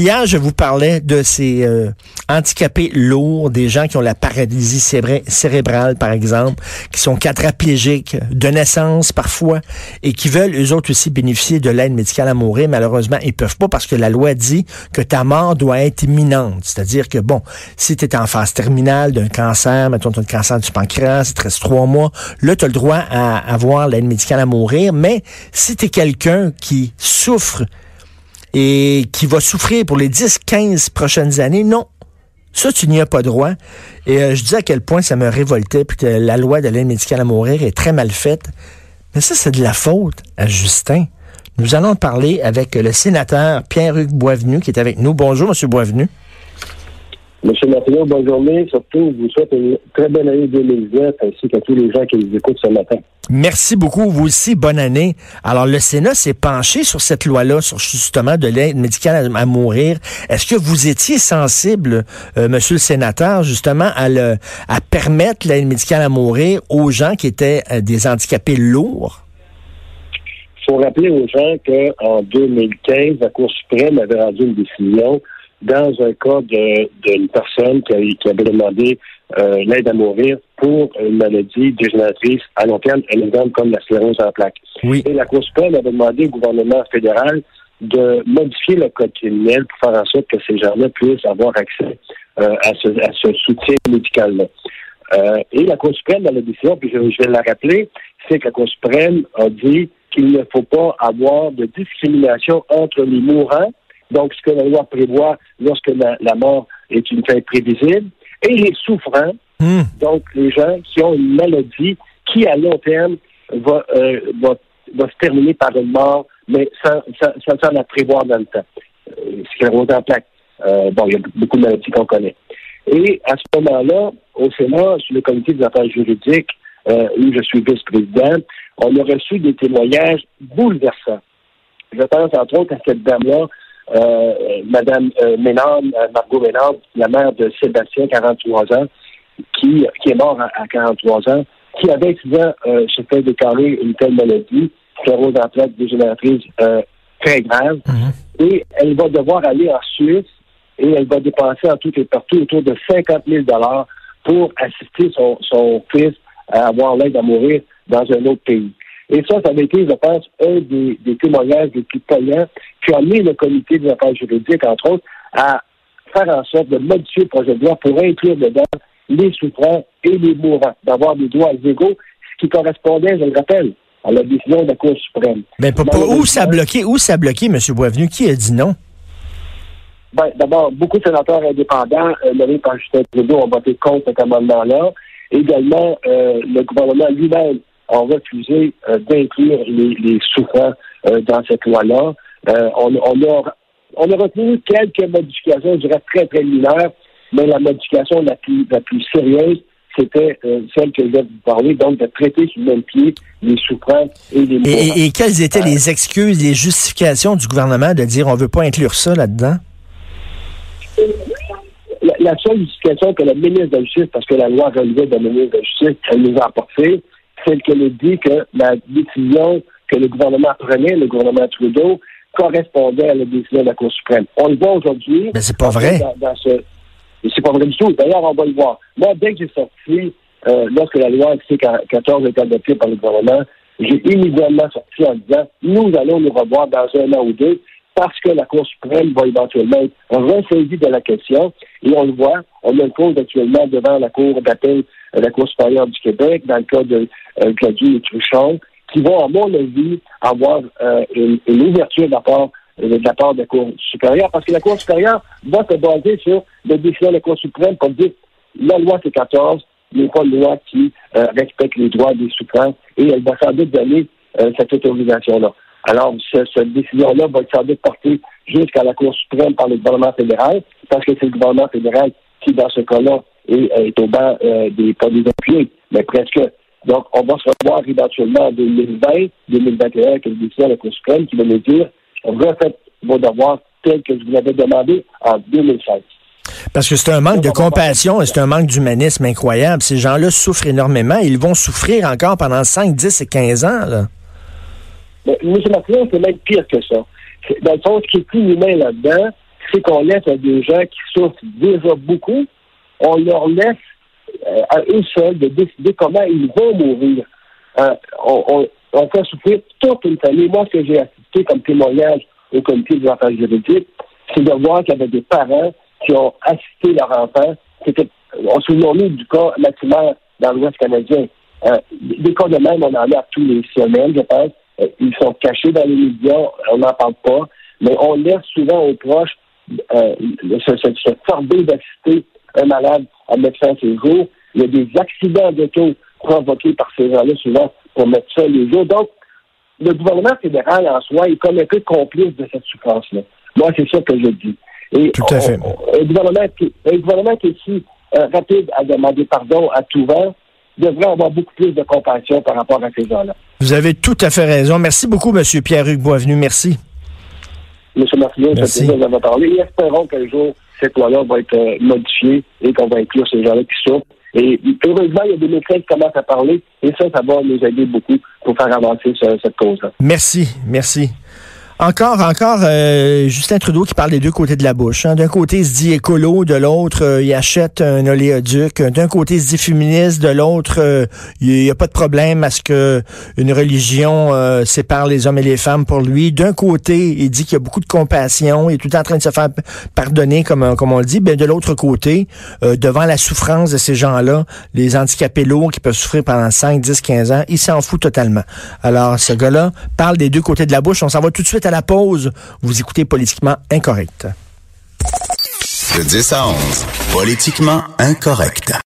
Hier, je vous parlais de ces euh, handicapés lourds, des gens qui ont la paralysie cérébrale, par exemple, qui sont quadraplégiques de naissance parfois et qui veulent eux autres aussi bénéficier de l'aide médicale à mourir. Malheureusement, ils peuvent pas parce que la loi dit que ta mort doit être imminente. C'est-à-dire que, bon, si tu es en phase terminale d'un cancer, mettons, tu as un cancer du pancréas, il te reste trois mois, là, tu as le droit à avoir l'aide médicale à mourir. Mais si tu es quelqu'un qui souffre et qui va souffrir pour les 10, 15 prochaines années, non. Ça, tu n'y as pas droit. Et euh, je dis à quel point ça me révoltait, puis que la loi de l'aide médicale à mourir est très mal faite. Mais ça, c'est de la faute à Justin. Nous allons parler avec le sénateur Pierre-Hugues Boisvenu qui est avec nous. Bonjour, Monsieur Boisvenu. Monsieur Martineau, bonne journée. Surtout, je vous souhaite une très bonne année 2020 ainsi qu'à tous les gens qui nous écoutent ce matin. Merci beaucoup. Vous aussi, bonne année. Alors, le Sénat s'est penché sur cette loi-là, sur justement de l'aide médicale à, mourir. Est-ce que vous étiez sensible, euh, monsieur le sénateur, justement, à, le, à permettre l'aide médicale à mourir aux gens qui étaient euh, des handicapés lourds? Il faut rappeler aux gens qu'en 2015, la Cour suprême avait rendu une décision dans un cas d'une personne qui, avait demandé euh, l'aide à mourir pour une maladie dégénératrice à long terme, un exemple comme la sclérose en plaques. Et la Cour suprême avait demandé au gouvernement fédéral de modifier le code criminel pour faire en sorte que ces gens-là puissent avoir accès euh, à, ce, soutien médical-là. Euh, et la Cour suprême, dans la décision, puis je, je vais la rappeler, c'est que la Cour suprême a dit qu'il ne faut pas avoir de discrimination entre les mourants donc ce que la loi prévoit lorsque la, mort est une fin prévisible, et les souffrants, hmm. donc les gens qui ont une maladie qui, à long terme, va, euh, va, va se terminer par une mort, mais sans, sans, sans, la prévoir dans le temps. Euh, sclérose en plaques. Euh, bon, il y a beaucoup de maladies qu'on connaît. Et à ce moment-là, au Sénat, sur le comité des affaires juridiques, euh, où je suis vice-président, on a reçu des témoignages bouleversants. Je pense entre autres à cette dame-là Madame euh, Ménard, euh, Margot Ménard, la mère de Sébastien, 43 ans, qui, qui est mort à, 43 ans, qui avait 6 ans euh, se fait déclarer une telle maladie, sclérose en plaques dégénératrice euh, très grave, mhm. et elle va devoir aller en Suisse et elle va dépenser en tout et partout autour de 50 000 pour assister son, son fils à avoir l'aide à mourir dans un autre pays. Et ça, ça avait été, je pense, un des, témoignages les plus poignants qui a amené le comité des affaires juridiques, entre autres, à faire en sorte de modifier le projet de loi pour inclure dedans les souffrants et les mourants, d'avoir des droits égaux, ce qui correspondait, je le rappelle, à la décision de la Cour suprême. Mais où ça a bloqué, où ça a bloqué, M. Boisvenu? Qui a dit non? Ben, d'abord, beaucoup de sénateurs indépendants euh, nommés par Justin Trudeau ont voté contre cet amendement-là. Également, euh, le gouvernement lui-même ont refusé euh, d'inclure les, les souffrants euh, dans cette loi-là. Euh, on, on, a, on a retenu quelques modifications, je dirais très préliminaires, mais la modification la plus, la plus sérieuse, c'était celle que je vais vous parler, donc de traiter sur le même pied les souffrants et les et, et, quelles étaient les excuses, les justifications du gouvernement de dire on veut pas inclure ça là-dedans? La, la, seule justification que le ministre de la Justice, parce que la loi relevait de la ministre de la Justice, elle nous a apporté, celle qu'elle dit que la décision que le gouvernement prenait, le gouvernement Trudeau, correspondait à la décision de la Cour suprême. On le voit aujourd'hui. Mais c'est pas vrai. Dans, ce... C'est pas vrai du tout. D'ailleurs, on va le voir. Moi, dès que j'ai sorti, euh, lorsque la loi C-14 a été adoptée par le gouvernement, j'ai immédiatement sorti en disant, nous allons nous revoir dans un an ou deux parce que la Cour suprême va éventuellement être ressaisie de la question. Et on le voit, on a une cause actuellement devant la Cour d'appel, la Cour supérieure du Québec, dans le cas de euh, et Truchon, qui vont, à mon avis, avoir euh, une, ouverture la, part, euh, de la part de la Cour supérieure, parce que la Cour supérieure va se baser sur la décision de la Cour suprême pour dire la loi C-14 n'est pas une loi qui euh, respecte les droits des souffrants et elle va sans doute donner cette autorisation-là. Alors, cette décision-là va sans doute porter jusqu'à la Cour suprême par le gouvernement fédéral, parce que c'est le gouvernement fédéral qui, dans ce cas-là, est, au banc des, pas des appuyés, mais presque donc, on va se revoir éventuellement en 2020, 2021, avec une décision de la Cour suprême qui va nous dire refaites vos devoirs tels que je vous l'avais demandé en 2016. Parce que c'est un manque de compassion et c'est un manque d'humanisme incroyable. Ces gens-là souffrent énormément. Ils vont souffrir encore pendant 5, 10 et 15 ans. Là. Mais, M. Martin, c'est même pire que ça. Dans le fond, ce qui est plus humain là-dedans, c'est qu'on laisse à des gens qui souffrent déjà beaucoup, on leur laisse euh, à eux seuls de décider comment ils vont mourir. Euh, on, on, fait souffrir toute une famille. Moi, ce que j'ai assisté comme témoignage au comité des affaires juridiques, c'est de voir qu'il y avait des parents qui ont assisté leur enfant. C'était, on se souvient du cas maximum dans l'Ouest canadien. Euh, des cas de même, on en a tous les semaines, je pense. Euh, ils sont cachés dans les médias, on n'en parle pas, mais on laisse souvent aux proches euh, se, se, se d'assister un malade à mettre fin à ses jours. Il y a des accidents d'auto provoqués par ces gens-là souvent pour mettre ça les jours. Donc, le gouvernement fédéral en soi est comme un peu complice de cette souffrance-là. Moi, c'est ça que je dis. Et Tout à fait. un, gouvernement qui, un gouvernement qui est si euh, rapide à demander pardon à tout vent devrait avoir beaucoup plus de compassion par rapport à ces gens-là. Vous avez tout à fait raison. Merci beaucoup, M. Pierre-Hugues Boisvenu. Merci. M. Martineau, c'est plaisir d'avoir parlé. Et espérons qu'un jour, cette loi-là va être euh, modifiée et qu'on va inclure ces gens-là qui souffrent. Et heureusement, il y a des médecins qui commencent à parler et ça, ça va nous aider beaucoup pour faire avancer cette cause-là. Merci, merci. Encore, encore, euh, Justin Trudeau qui parle des deux côtés de la bouche. Hein. D'un côté, il se dit écolo, de l'autre, euh, il achète un oléoduc. D'un côté, il se dit féministe, de l'autre, euh, il n'y a pas de problème à ce que une religion sépare les hommes et les femmes pour lui. D'un côté, il dit qu'il y a beaucoup de compassion, il est tout en train de se faire pardonner, comme, comme on le dit. Ben, de l'autre côté, devant la souffrance de ces gens-là, les handicapés lourds qui peuvent souffrir pendant 5, 10, 15 ans, il s'en fout totalement. Alors, ce gars-là parle des deux côtés de la bouche. On s'en va tout de suite à la pause. Vous écoutez Politiquement Incorrect. De 10 à 11, Politiquement Incorrect.